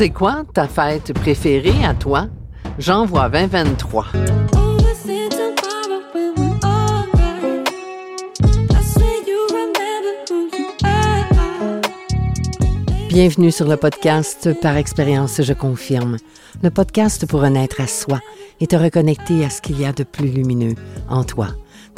C'est quoi ta fête préférée à toi? J'envoie 2023. Bienvenue sur le podcast Par expérience, je confirme. Le podcast pour renaître à soi et te reconnecter à ce qu'il y a de plus lumineux en toi.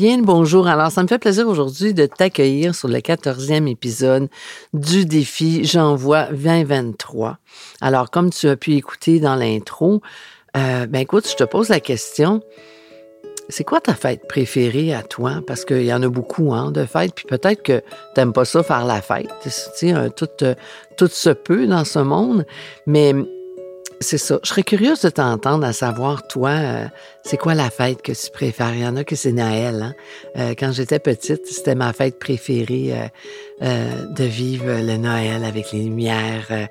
Bien bonjour. Alors, ça me fait plaisir aujourd'hui de t'accueillir sur le quatorzième épisode du défi J'envoie 2023. Alors, comme tu as pu écouter dans l'intro, euh, ben écoute, je te pose la question. C'est quoi ta fête préférée à toi? Parce qu'il y en a beaucoup hein, de fêtes, puis peut-être que t'aimes pas ça faire la fête. Tu sais, tout, tout se peut dans ce monde, mais c'est ça. Je serais curieuse de t'entendre à savoir, toi, euh, c'est quoi la fête que tu préfères? Il y en a que c'est Noël. Hein? Euh, quand j'étais petite, c'était ma fête préférée euh, de vivre le Noël avec les lumières,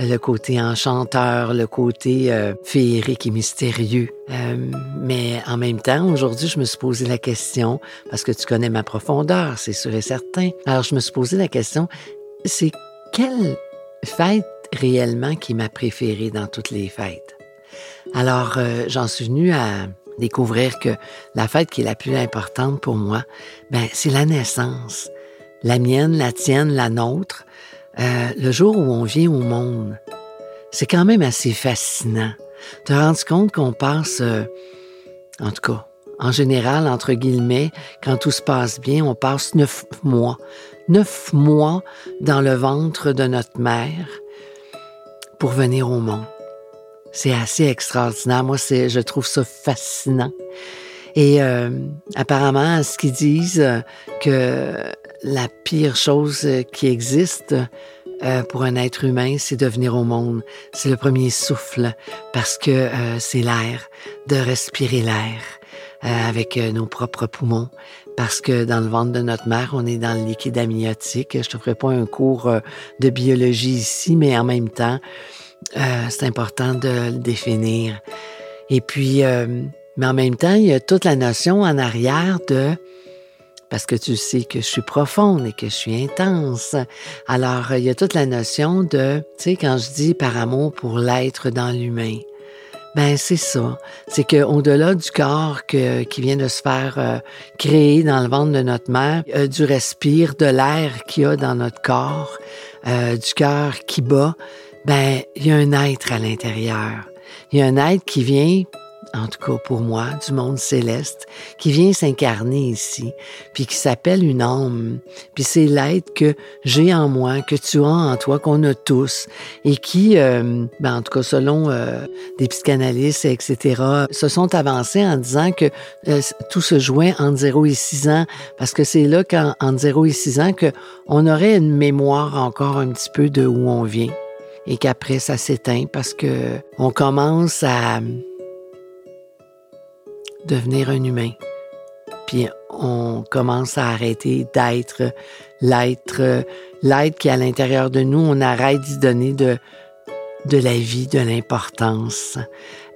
le côté enchanteur, le côté féerique et mystérieux. mais en même temps, aujourd'hui, je me suis posé la question, parce que tu connais ma profondeur, c'est sûr et certain. Alors, je me suis posé la question, c'est quelle fête réellement qui ma préférée dans toutes les fêtes. Alors, euh, j'en suis venue à découvrir que la fête qui est la plus importante pour moi, ben, c'est la naissance. La mienne, la tienne, la nôtre, euh, le jour où on vient au monde. C'est quand même assez fascinant. Te rendre compte qu'on passe, euh, en tout cas, en général, entre guillemets, quand tout se passe bien, on passe neuf mois. Neuf mois dans le ventre de notre mère pour venir au monde. C'est assez extraordinaire. Moi, c'est, je trouve ça fascinant. Et euh, apparemment, ce qu'ils disent euh, que la pire chose qui existe euh, pour un être humain, c'est de venir au monde. C'est le premier souffle parce que c'est l'air, de respirer l'air avec nos propres poumons. Parce que dans le ventre de notre mère, on est dans le liquide amniotique. Je te ferai pas un cours de biologie ici, mais en même temps, euh, c'est important de le définir. Et puis, euh, mais en même temps, il y a toute la notion en arrière de parce que tu sais que je suis profonde et que je suis intense. Alors, il y a toute la notion de, tu sais, quand je dis par amour pour l'être dans l'humain, ben c'est ça. C'est que au-delà du corps que, qui vient de se faire euh, créer dans le ventre de notre mère, du respire, de l'air qu'il y a dans notre corps, du cœur qui bat, ben, il y a un être à l'intérieur. Il y a un être qui vient, en tout cas pour moi, du monde céleste, qui vient s'incarner ici, puis qui s'appelle une âme. Puis c'est l'être que j'ai en moi, que tu as en toi, qu'on a tous, et qui, euh, ben, en tout cas selon euh, des psychanalystes, etc., se sont avancés en disant que euh, tout se jouait entre 0 et 6 ans, parce que c'est là qu'en 0 et 6 ans qu'on aurait une mémoire encore un petit peu de où on vient et qu'après ça s'éteint parce que on commence à devenir un humain. Puis on commence à arrêter d'être l'être, l'être qui est à l'intérieur de nous. On arrête d'y donner de, de la vie, de l'importance.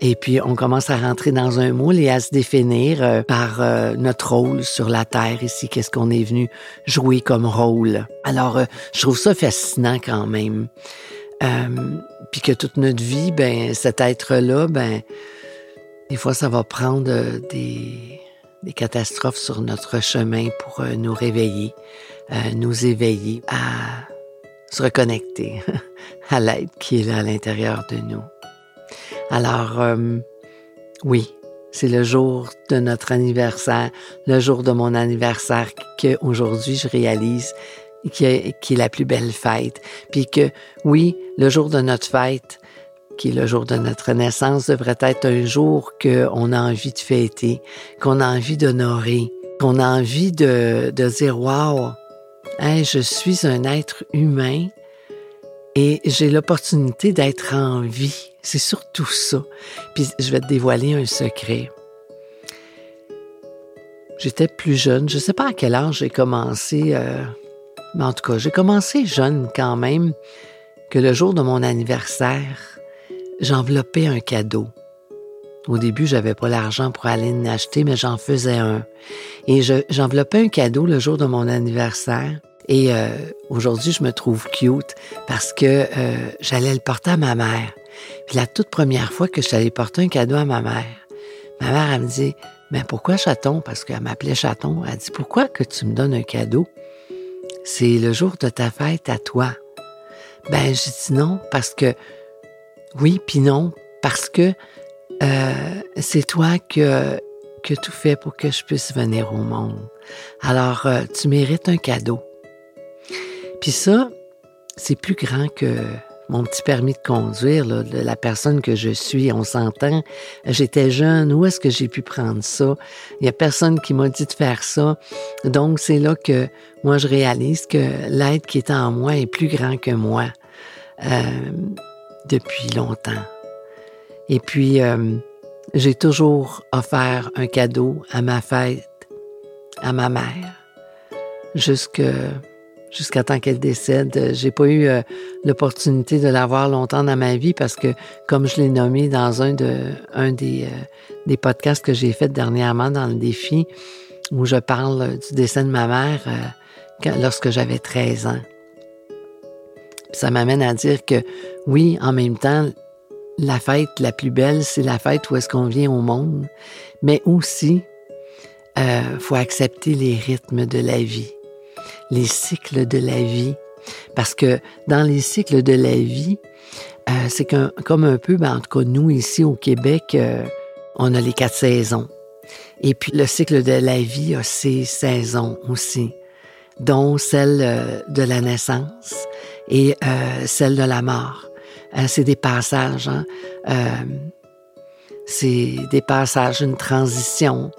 Et puis, on commence à rentrer dans un moule et à se définir euh, par euh, notre rôle sur la Terre ici. Qu'est-ce qu'on est venu jouer comme rôle? Alors, euh, je trouve ça fascinant quand même. Puis que toute notre vie, ben cet être-là, ben des fois, ça va prendre euh, des, des catastrophes sur notre chemin pour euh, nous réveiller, nous éveiller à se reconnecter à l'être qui est là à l'intérieur de nous. Alors, oui, c'est le jour de notre anniversaire, le jour de mon anniversaire qu'aujourd'hui je réalise qui est, qui est la plus belle fête. Puis que, oui, le jour de notre fête, qui est le jour de notre naissance, devrait être un jour qu'on a envie de fêter, qu'on a envie d'honorer, qu'on a envie de, de dire, wow, je suis un être humain et j'ai l'opportunité d'être en vie. C'est surtout ça. Puis je vais te dévoiler un secret. J'étais plus jeune, je ne sais pas à quel âge j'ai commencé, euh, mais en tout cas, j'ai commencé jeune quand même, que le jour de mon anniversaire, j'enveloppais un cadeau. Au début, j'avais pas l'argent pour aller l'acheter, mais j'en faisais un. Et j'enveloppais un cadeau le jour de mon anniversaire. Et euh, aujourd'hui, je me trouve cute parce que euh, j'allais le porter à ma mère. Puis la toute première fois que allée porter un cadeau à ma mère, ma mère, elle me dit, mais pourquoi chaton? Parce qu'elle m'appelait chaton. Elle dit, pourquoi que tu me donnes un cadeau? C'est le jour de ta fête à toi. Ben, j'ai dit non parce que, oui, puis non, parce que euh, c'est toi que, que tout fait pour que je puisse venir au monde. Alors, euh, tu mérites un cadeau. Puis ça, c'est plus grand que mon petit permis de conduire, de la personne que je suis, on s'entend. J'étais jeune, où est-ce que j'ai pu prendre ça? Il n'y a personne qui m'a dit de faire ça. Donc, c'est là que moi, je réalise que l'être qui est en moi est plus grand que moi euh, depuis longtemps. Et puis, euh, j'ai toujours offert un cadeau à ma fête, à ma mère, jusqu'à temps qu'elle décède. J'ai pas eu euh, l'opportunité de l'avoir longtemps dans ma vie parce que, comme je l'ai nommé dans un de un des, euh, des podcasts que j'ai fait dernièrement dans le défi, où je parle du décès de ma mère lorsque j'avais 13 ans. Ça m'amène à dire que oui, en même temps, la fête la plus belle, c'est la fête où est-ce qu'on vient au monde, mais aussi, euh, faut accepter les rythmes de la vie les cycles de la vie. Parce que dans les cycles de la vie, euh, c'est comme un peu, ben, en tout cas nous ici au Québec, euh, on a les quatre saisons. Et puis le cycle de la vie a ses saisons aussi, dont celle de la naissance et celle de la mort. c'est des passages, hein? c'est des passages, une transition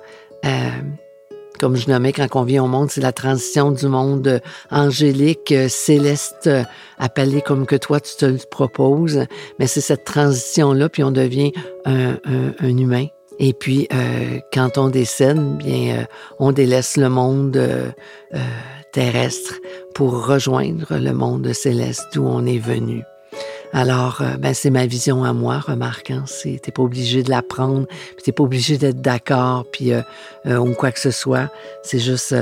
comme je nommais quand on vient au monde, c'est la transition du monde angélique, céleste, appelé comme que toi tu te le proposes. Mais c'est cette transition-là, puis on devient un, humain. Et puis, euh, quand on décède, bien, euh, on délaisse le monde euh, terrestre pour rejoindre le monde céleste d'où on est venu. Alors, euh, ben, c'est ma vision à moi, remarque. Hein, t'es pas obligé de l'apprendre, puis t'es pas obligé d'être d'accord, puis euh, euh, ou quoi que ce soit. C'est juste,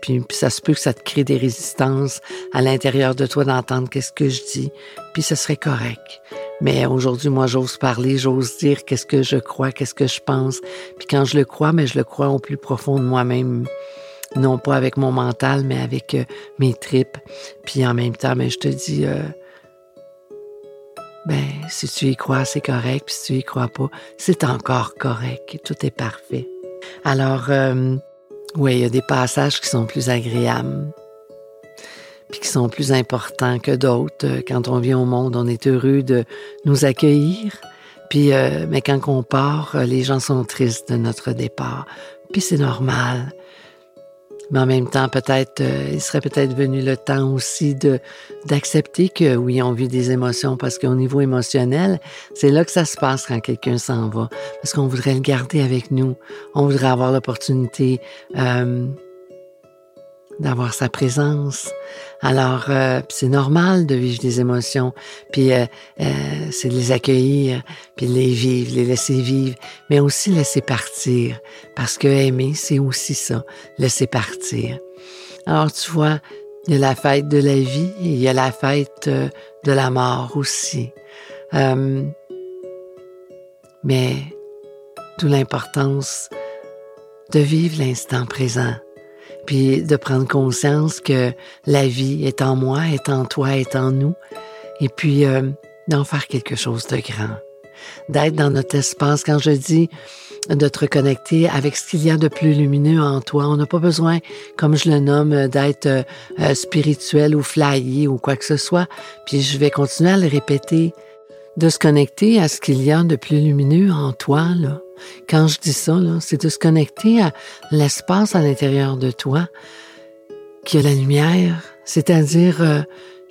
puis, ça se peut que ça te crée des résistances à l'intérieur de toi d'entendre qu'est-ce que je dis, puis ce serait correct. Mais aujourd'hui, moi, j'ose parler, j'ose dire qu'est-ce que je crois, qu'est-ce que je pense. Puis quand je le crois, mais je le crois au plus profond de moi-même non pas avec mon mental, mais avec mes tripes. Puis en même temps, mais je te dis, ben, si tu y crois, c'est correct, puis si tu y crois pas, c'est encore correct, tout est parfait. Alors, euh, oui, il y a des passages qui sont plus agréables, puis qui sont plus importants que d'autres. Quand on vient au monde, on est heureux de nous accueillir, puis, euh, mais quand on part, les gens sont tristes de notre départ, puis c'est normal. Mais en même temps, peut-être, euh, il serait peut-être venu le temps aussi de d'accepter que oui, on vit des émotions parce qu'au niveau émotionnel, c'est là que ça se passe quand quelqu'un s'en va, parce qu'on voudrait le garder avec nous, on voudrait avoir l'opportunité euh, d'avoir sa présence. Alors, euh, c'est normal de vivre des émotions, puis euh, euh, c'est de les accueillir, puis de les vivre, les laisser vivre, mais aussi laisser partir, parce que aimer, c'est aussi ça, laisser partir. Alors, tu vois, il y a la fête de la vie et il y a la fête de la mort aussi. mais d'où l'importance de vivre l'instant présent puis de prendre conscience que la vie est en moi, est en toi, est en nous, et puis euh, d'en faire quelque chose de grand, d'être dans notre espace. Quand je dis de te reconnecter avec ce qu'il y a de plus lumineux en toi, on n'a pas besoin, comme je le nomme, d'être euh, spirituel ou flyé ou quoi que ce soit. Puis je vais continuer à le répéter, de se connecter à ce qu'il y a de plus lumineux en toi, là quand je dis ça, c'est de se connecter à l'espace à l'intérieur de toi qui a la lumière, c'est-à-dire euh,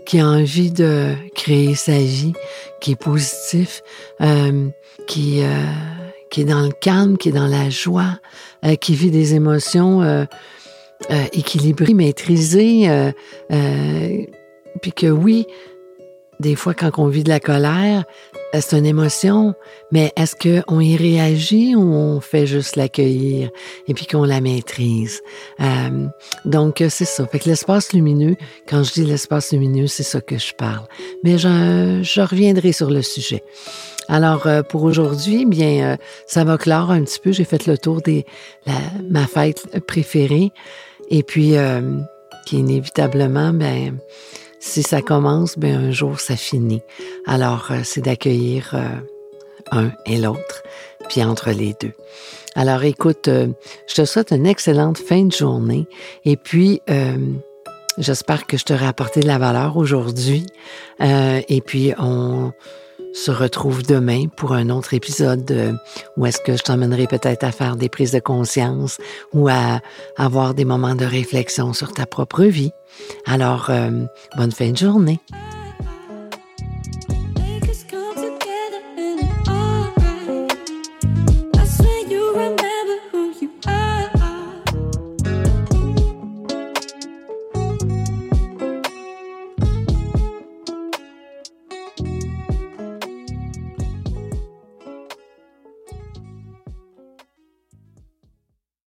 qui a envie de créer sa vie, qui est positif, euh, qui, euh, qui est dans le calme, qui est dans la joie, qui vit des émotions équilibrées, maîtrisées, puis que oui, des fois quand on vit de la colère, euh, c'est une émotion, mais est-ce qu'on y réagit ou on fait juste l'accueillir et puis qu'on la maîtrise? Euh, donc, c'est ça. Fait que l'espace lumineux, quand je dis l'espace lumineux, c'est ça que je parle. Mais je, je reviendrai sur le sujet. Alors, euh, pour aujourd'hui, bien, euh, ça va clore un petit peu. J'ai fait le tour la, ma fête préférée. Et puis, euh, qui inévitablement, ben, si ça commence, ben, un jour, ça finit. Alors, euh, c'est d'accueillir euh, un et l'autre, puis entre les deux. Alors, écoute, euh, je te souhaite une excellente fin de journée. Et puis, j'espère que je t'aurai apporté de la valeur aujourd'hui. Et puis, on se retrouve demain pour un autre épisode euh, où est-ce que je t'emmènerai peut-être à faire des prises de conscience ou à avoir des moments de réflexion sur ta propre vie. Alors, euh, bonne fin de journée.